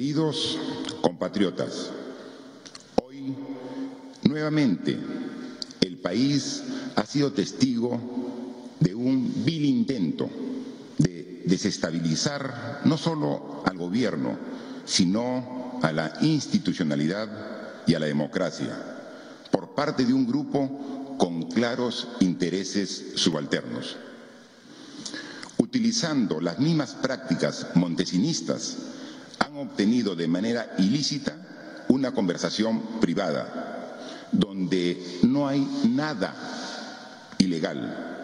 Queridos compatriotas, hoy nuevamente el país ha sido testigo de un vil intento de desestabilizar no solo al gobierno, sino a la institucionalidad y a la democracia por parte de un grupo con claros intereses subalternos. Utilizando las mismas prácticas montesinistas, han obtenido de manera ilícita una conversación privada, donde no hay nada ilegal.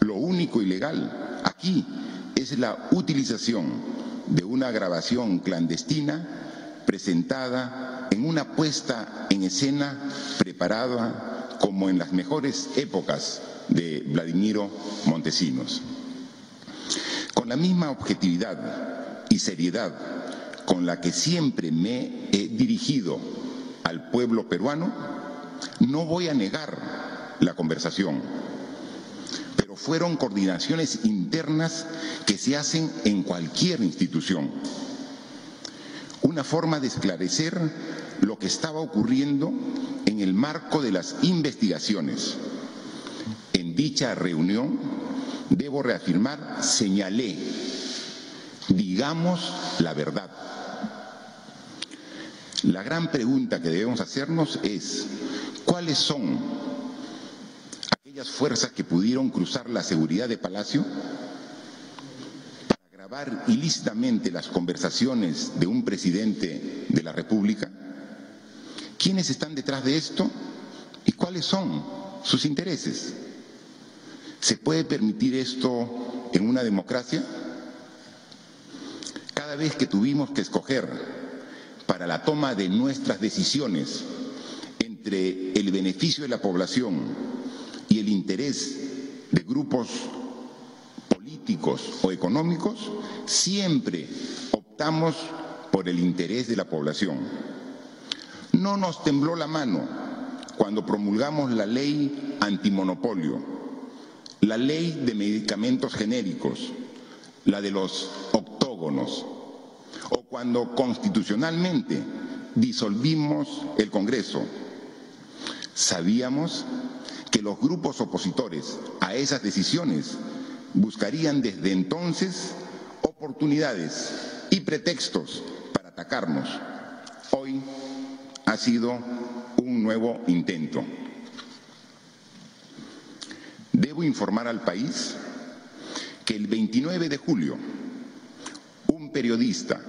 Lo único ilegal aquí es la utilización de una grabación clandestina presentada en una puesta en escena preparada como en las mejores épocas de Vladimiro Montesinos. Con la misma objetividad y seriedad con la que siempre me he dirigido al pueblo peruano, no voy a negar la conversación, pero fueron coordinaciones internas que se hacen en cualquier institución. Una forma de esclarecer lo que estaba ocurriendo en el marco de las investigaciones. En dicha reunión, debo reafirmar, señalé, digamos la verdad. La gran pregunta que debemos hacernos es, ¿cuáles son aquellas fuerzas que pudieron cruzar la seguridad de Palacio para grabar ilícitamente las conversaciones de un presidente de la República? ¿Quiénes están detrás de esto y cuáles son sus intereses? ¿Se puede permitir esto en una democracia? Cada vez que tuvimos que escoger para la toma de nuestras decisiones entre el beneficio de la población y el interés de grupos políticos o económicos, siempre optamos por el interés de la población. No nos tembló la mano cuando promulgamos la ley antimonopolio, la ley de medicamentos genéricos, la de los octógonos, o cuando constitucionalmente disolvimos el Congreso. Sabíamos que los grupos opositores a esas decisiones buscarían desde entonces oportunidades y pretextos para atacarnos. Hoy ha sido un nuevo intento. Debo informar al país que el 29 de julio periodista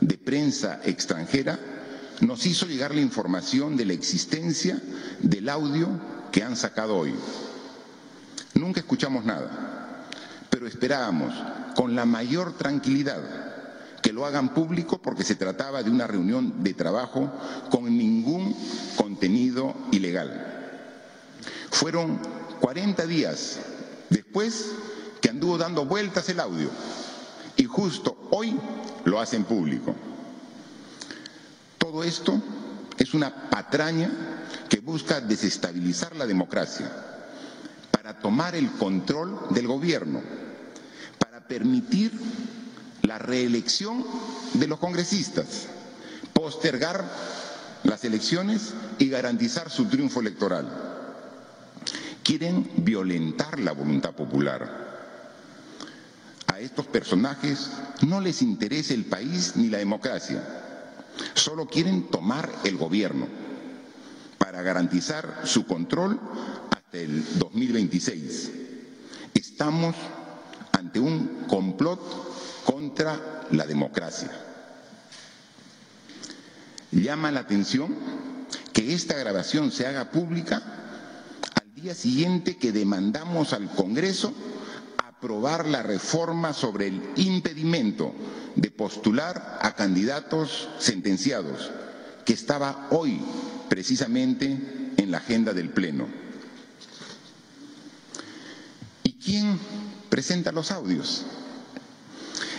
de prensa extranjera nos hizo llegar la información de la existencia del audio que han sacado hoy. Nunca escuchamos nada, pero esperábamos con la mayor tranquilidad que lo hagan público porque se trataba de una reunión de trabajo con ningún contenido ilegal. Fueron 40 días después que anduvo dando vueltas el audio y justo hoy lo hacen público. Todo esto es una patraña que busca desestabilizar la democracia para tomar el control del gobierno, para permitir la reelección de los congresistas, postergar las elecciones y garantizar su triunfo electoral. Quieren violentar la voluntad popular a estos personajes no les interesa el país ni la democracia. Solo quieren tomar el gobierno para garantizar su control hasta el 2026. Estamos ante un complot contra la democracia. Llama la atención que esta grabación se haga pública al día siguiente que demandamos al Congreso aprobar la reforma sobre el impedimento de postular a candidatos sentenciados, que estaba hoy precisamente en la agenda del Pleno. ¿Y quién presenta los audios?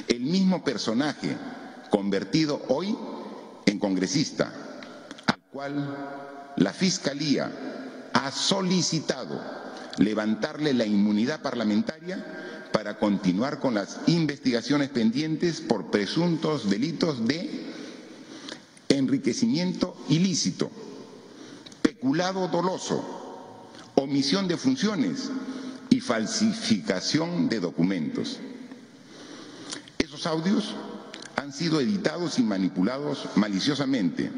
El mismo personaje convertido hoy en congresista, al cual la Fiscalía ha solicitado levantarle la inmunidad parlamentaria para continuar con las investigaciones pendientes por presuntos delitos de enriquecimiento ilícito, peculado doloso, omisión de funciones y falsificación de documentos. Esos audios han sido editados y manipulados maliciosamente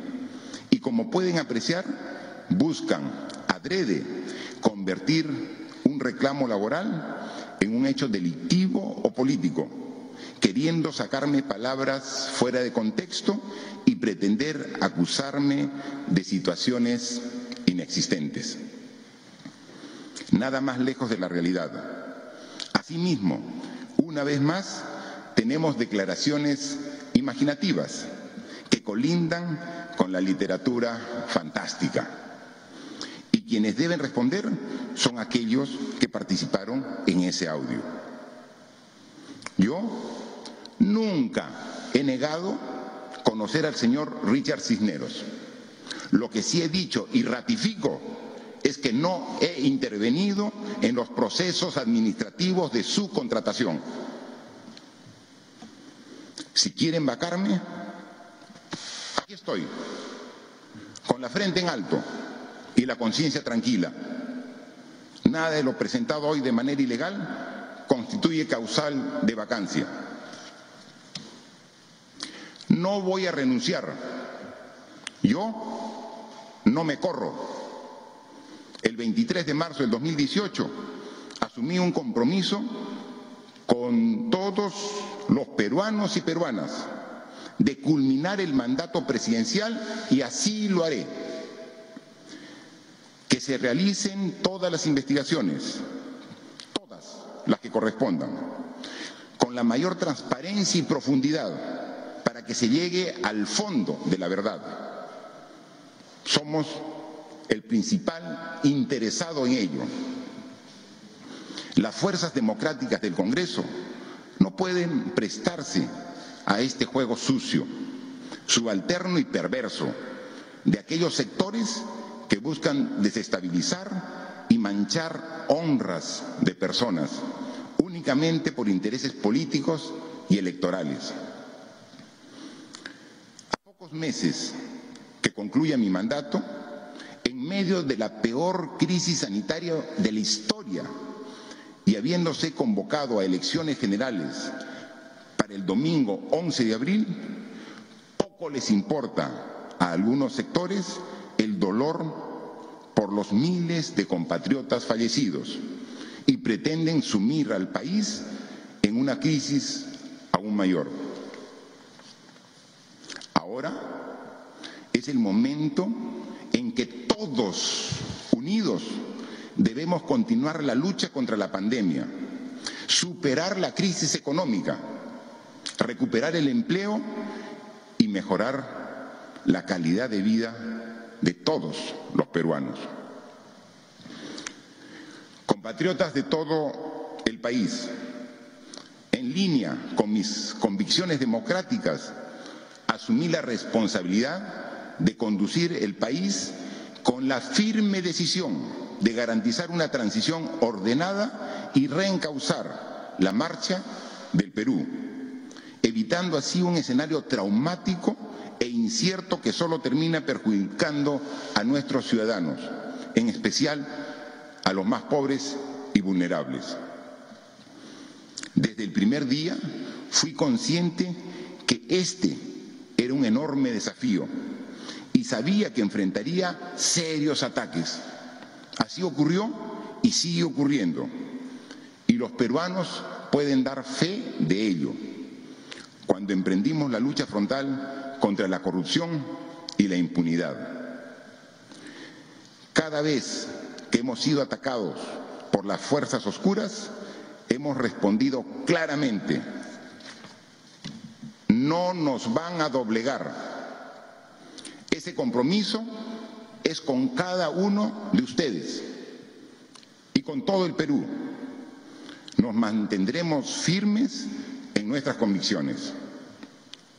y como pueden apreciar, buscan adrede convertir un reclamo laboral en un hecho delictivo o político, queriendo sacarme palabras fuera de contexto y pretender acusarme de situaciones inexistentes. Nada más lejos de la realidad. Asimismo, una vez más, tenemos declaraciones imaginativas que colindan con la literatura fantástica. Quienes deben responder son aquellos que participaron en ese audio. Yo nunca he negado conocer al señor Richard Cisneros. Lo que sí he dicho y ratifico es que no he intervenido en los procesos administrativos de su contratación. Si quieren vacarme, aquí estoy, con la frente en alto y la conciencia tranquila. Nada de lo presentado hoy de manera ilegal constituye causal de vacancia. No voy a renunciar. Yo no me corro. El 23 de marzo del 2018 asumí un compromiso con todos los peruanos y peruanas de culminar el mandato presidencial y así lo haré. Se realicen todas las investigaciones, todas las que correspondan, con la mayor transparencia y profundidad para que se llegue al fondo de la verdad. Somos el principal interesado en ello. Las fuerzas democráticas del Congreso no pueden prestarse a este juego sucio, subalterno y perverso de aquellos sectores buscan desestabilizar y manchar honras de personas únicamente por intereses políticos y electorales. A pocos meses que concluya mi mandato, en medio de la peor crisis sanitaria de la historia y habiéndose convocado a elecciones generales para el domingo 11 de abril, poco les importa a algunos sectores el dolor por los miles de compatriotas fallecidos y pretenden sumir al país en una crisis aún mayor. Ahora es el momento en que todos unidos debemos continuar la lucha contra la pandemia, superar la crisis económica, recuperar el empleo y mejorar la calidad de vida de todos los peruanos. Compatriotas de todo el país, en línea con mis convicciones democráticas, asumí la responsabilidad de conducir el país con la firme decisión de garantizar una transición ordenada y reencauzar la marcha del Perú, evitando así un escenario traumático e incierto que solo termina perjudicando a nuestros ciudadanos, en especial a los más pobres y vulnerables. Desde el primer día fui consciente que este era un enorme desafío y sabía que enfrentaría serios ataques. Así ocurrió y sigue ocurriendo. Y los peruanos pueden dar fe de ello. Cuando emprendimos la lucha frontal contra la corrupción y la impunidad. Cada vez que hemos sido atacados por las fuerzas oscuras, hemos respondido claramente. No nos van a doblegar ese compromiso es con cada uno de ustedes y con todo el Perú. Nos mantendremos firmes en nuestras convicciones.